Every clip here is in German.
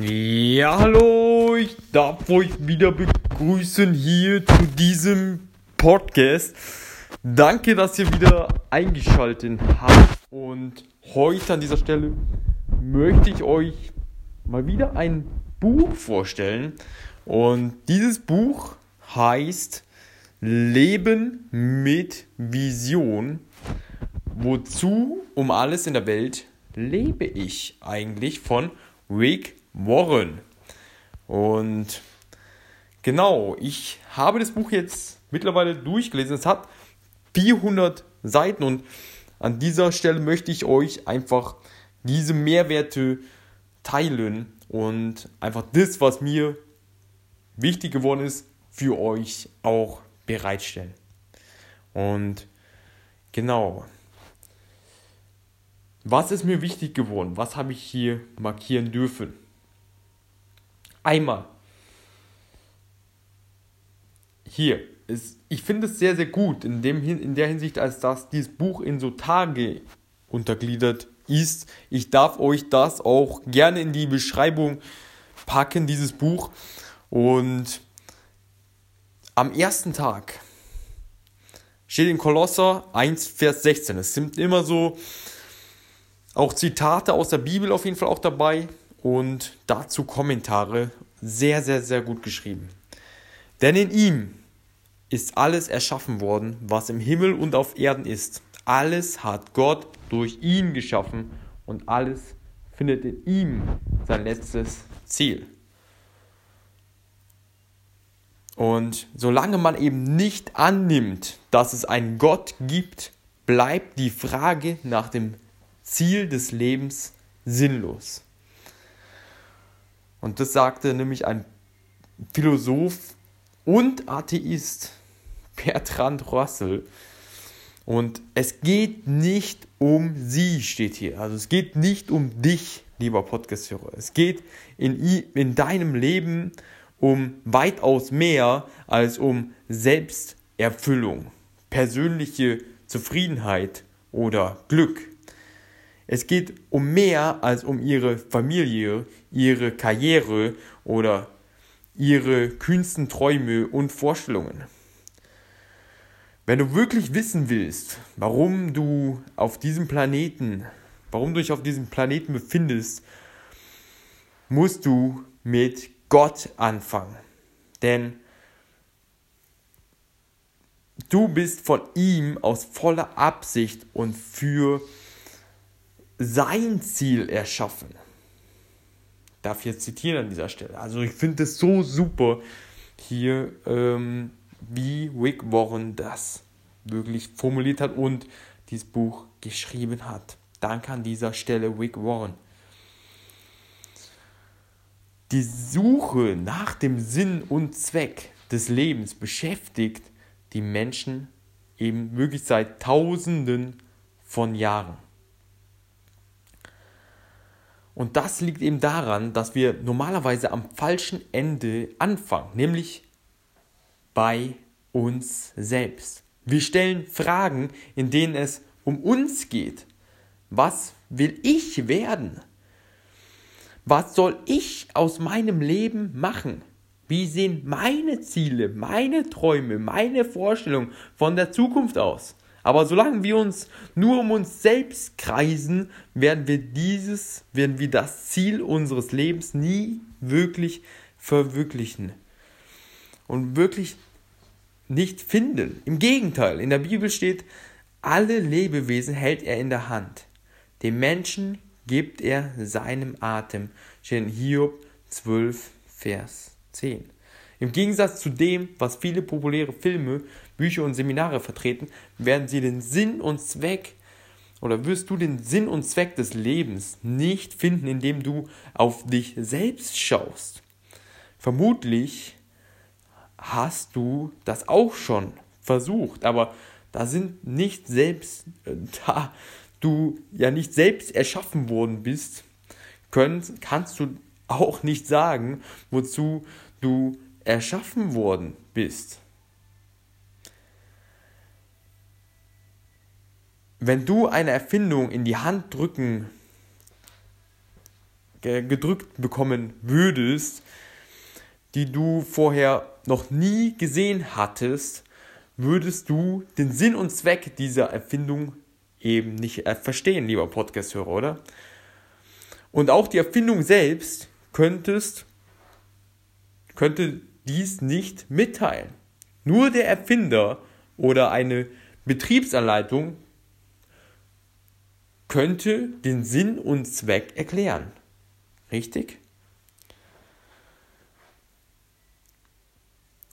Ja, hallo, ich darf euch wieder begrüßen hier zu diesem Podcast. Danke, dass ihr wieder eingeschaltet habt. Und heute an dieser Stelle möchte ich euch mal wieder ein Buch vorstellen. Und dieses Buch heißt Leben mit Vision. Wozu um alles in der Welt lebe ich eigentlich von Rick Warren. Und genau, ich habe das Buch jetzt mittlerweile durchgelesen. Es hat 400 Seiten und an dieser Stelle möchte ich euch einfach diese Mehrwerte teilen und einfach das, was mir wichtig geworden ist, für euch auch bereitstellen. Und genau, was ist mir wichtig geworden? Was habe ich hier markieren dürfen? Einmal. Hier ist, ich finde es sehr, sehr gut in, dem, in der Hinsicht, als dass dieses Buch in so Tage untergliedert ist. Ich darf euch das auch gerne in die Beschreibung packen, dieses Buch. Und am ersten Tag steht in Kolosser 1, Vers 16. Es sind immer so auch Zitate aus der Bibel auf jeden Fall auch dabei und dazu Kommentare. Sehr, sehr, sehr gut geschrieben. Denn in ihm ist alles erschaffen worden, was im Himmel und auf Erden ist. Alles hat Gott durch ihn geschaffen und alles findet in ihm sein letztes Ziel. Und solange man eben nicht annimmt, dass es einen Gott gibt, bleibt die Frage nach dem Ziel des Lebens sinnlos. Und das sagte nämlich ein Philosoph und Atheist, Bertrand Russell. Und es geht nicht um sie, steht hier. Also es geht nicht um dich, lieber Podcast-Hörer. Es geht in, in deinem Leben um weitaus mehr als um Selbsterfüllung, persönliche Zufriedenheit oder Glück. Es geht um mehr als um ihre Familie, ihre Karriere oder ihre kühnsten Träume und Vorstellungen. Wenn du wirklich wissen willst, warum du auf diesem Planeten, warum du dich auf diesem Planeten befindest, musst du mit Gott anfangen. Denn du bist von ihm aus voller Absicht und für sein Ziel erschaffen. Darf ich jetzt zitieren an dieser Stelle. Also ich finde es so super hier, ähm, wie Rick Warren das wirklich formuliert hat und dieses Buch geschrieben hat. Danke an dieser Stelle Rick Warren. Die Suche nach dem Sinn und Zweck des Lebens beschäftigt die Menschen eben wirklich seit Tausenden von Jahren. Und das liegt eben daran, dass wir normalerweise am falschen Ende anfangen, nämlich bei uns selbst. Wir stellen Fragen, in denen es um uns geht. Was will ich werden? Was soll ich aus meinem Leben machen? Wie sehen meine Ziele, meine Träume, meine Vorstellungen von der Zukunft aus? Aber solange wir uns nur um uns selbst kreisen, werden wir dieses, werden wir das Ziel unseres Lebens nie wirklich verwirklichen. Und wirklich nicht finden. Im Gegenteil, in der Bibel steht, alle Lebewesen hält er in der Hand. Dem Menschen gibt er seinem Atem. Steht in Hiob 12, Vers 10. Im Gegensatz zu dem, was viele populäre Filme, Bücher und Seminare vertreten, werden sie den Sinn und Zweck oder wirst du den Sinn und Zweck des Lebens nicht finden, indem du auf dich selbst schaust. Vermutlich hast du das auch schon versucht, aber da sind nicht selbst, äh, da du ja nicht selbst erschaffen worden bist, können, kannst du auch nicht sagen, wozu du erschaffen worden bist. Wenn du eine Erfindung in die Hand drücken gedrückt bekommen würdest, die du vorher noch nie gesehen hattest, würdest du den Sinn und Zweck dieser Erfindung eben nicht äh, verstehen, lieber Podcast-Hörer, oder? Und auch die Erfindung selbst könntest, könnte dies nicht mitteilen. Nur der Erfinder oder eine Betriebsanleitung könnte den Sinn und Zweck erklären. Richtig?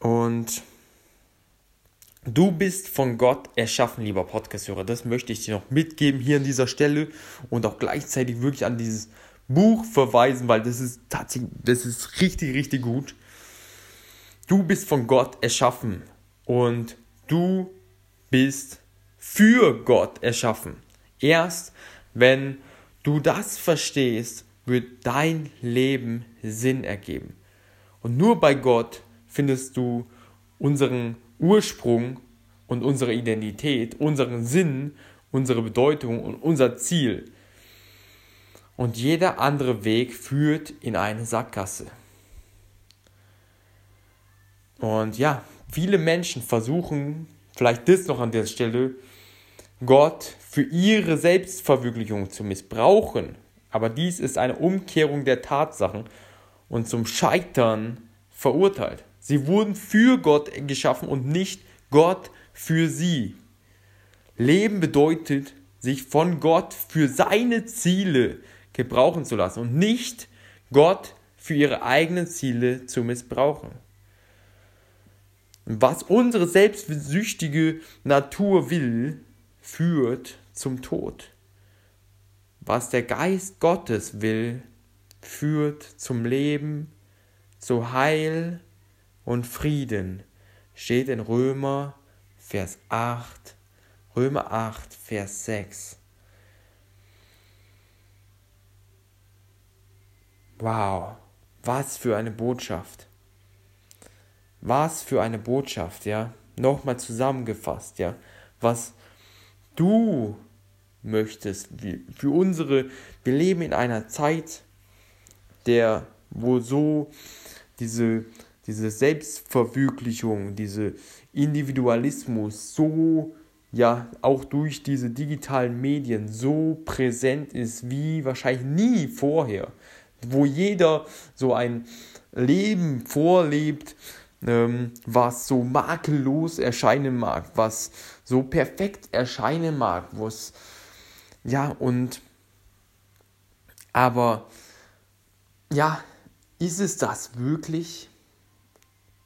Und du bist von Gott erschaffen, lieber Podcast-Hörer. Das möchte ich dir noch mitgeben hier an dieser Stelle und auch gleichzeitig wirklich an dieses Buch verweisen, weil das ist tatsächlich, das ist richtig, richtig gut. Du bist von Gott erschaffen und du bist für Gott erschaffen. Erst wenn du das verstehst, wird dein Leben Sinn ergeben. Und nur bei Gott findest du unseren Ursprung und unsere Identität, unseren Sinn, unsere Bedeutung und unser Ziel. Und jeder andere Weg führt in eine Sackgasse. Und ja, viele Menschen versuchen, vielleicht das noch an der Stelle, Gott für ihre Selbstverwirklichung zu missbrauchen. Aber dies ist eine Umkehrung der Tatsachen und zum Scheitern verurteilt. Sie wurden für Gott geschaffen und nicht Gott für sie. Leben bedeutet, sich von Gott für seine Ziele gebrauchen zu lassen und nicht Gott für ihre eigenen Ziele zu missbrauchen. Was unsere selbstsüchtige Natur will, führt zum Tod. Was der Geist Gottes will, führt zum Leben, zu Heil und Frieden. Steht in Römer Vers 8, Römer 8, Vers 6. Wow, was für eine Botschaft. Was für eine Botschaft, ja. Nochmal zusammengefasst, ja. Was du möchtest, für unsere, wir leben in einer Zeit, der, wo so diese, diese Selbstverwirklichung, diese Individualismus so ja auch durch diese digitalen Medien so präsent ist wie wahrscheinlich nie vorher. Wo jeder so ein Leben vorlebt, ähm, was so makellos erscheinen mag, was so perfekt erscheinen mag, was ja und aber ja, ist es das wirklich?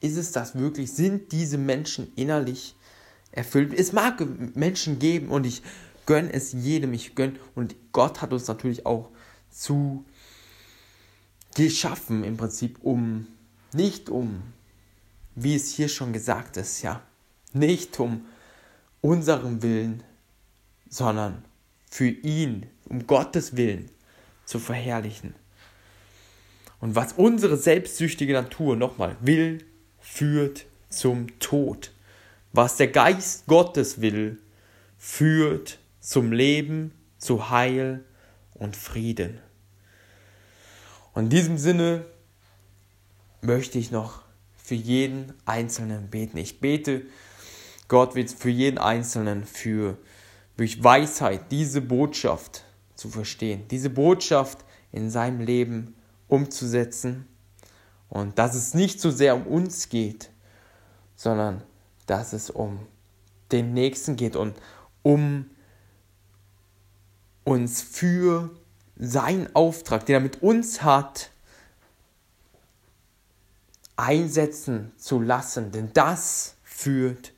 Ist es das wirklich? Sind diese Menschen innerlich erfüllt? Es mag Menschen geben und ich gönne es jedem, ich gönne und Gott hat uns natürlich auch zu geschaffen im Prinzip um, nicht um, wie es hier schon gesagt ist, ja, nicht um unseren Willen, sondern für ihn, um Gottes Willen zu verherrlichen. Und was unsere selbstsüchtige Natur nochmal will, führt zum Tod. Was der Geist Gottes will, führt zum Leben, zu Heil und Frieden. Und in diesem Sinne möchte ich noch für jeden Einzelnen beten. Ich bete, Gott wird für jeden Einzelnen für durch Weisheit diese Botschaft zu verstehen, diese Botschaft in seinem Leben umzusetzen und dass es nicht so sehr um uns geht, sondern dass es um den Nächsten geht und um uns für seinen Auftrag, den er mit uns hat, einsetzen zu lassen, denn das führt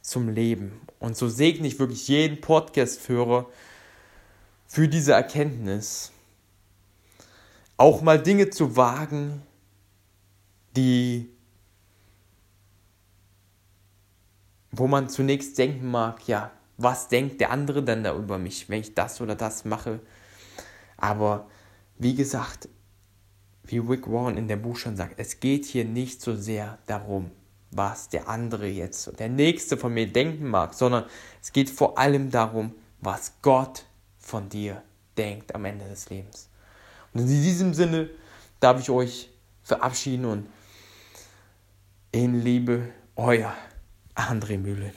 zum Leben. Und so segne ich wirklich jeden Podcast-Führer für diese Erkenntnis, auch mal Dinge zu wagen, die, wo man zunächst denken mag, ja, was denkt der andere denn da über mich, wenn ich das oder das mache? Aber wie gesagt, wie Rick Warren in dem Buch schon sagt, es geht hier nicht so sehr darum, was der andere jetzt, der Nächste von mir denken mag, sondern es geht vor allem darum, was Gott von dir denkt am Ende des Lebens. Und in diesem Sinne darf ich euch verabschieden und in Liebe, euer André Mühle.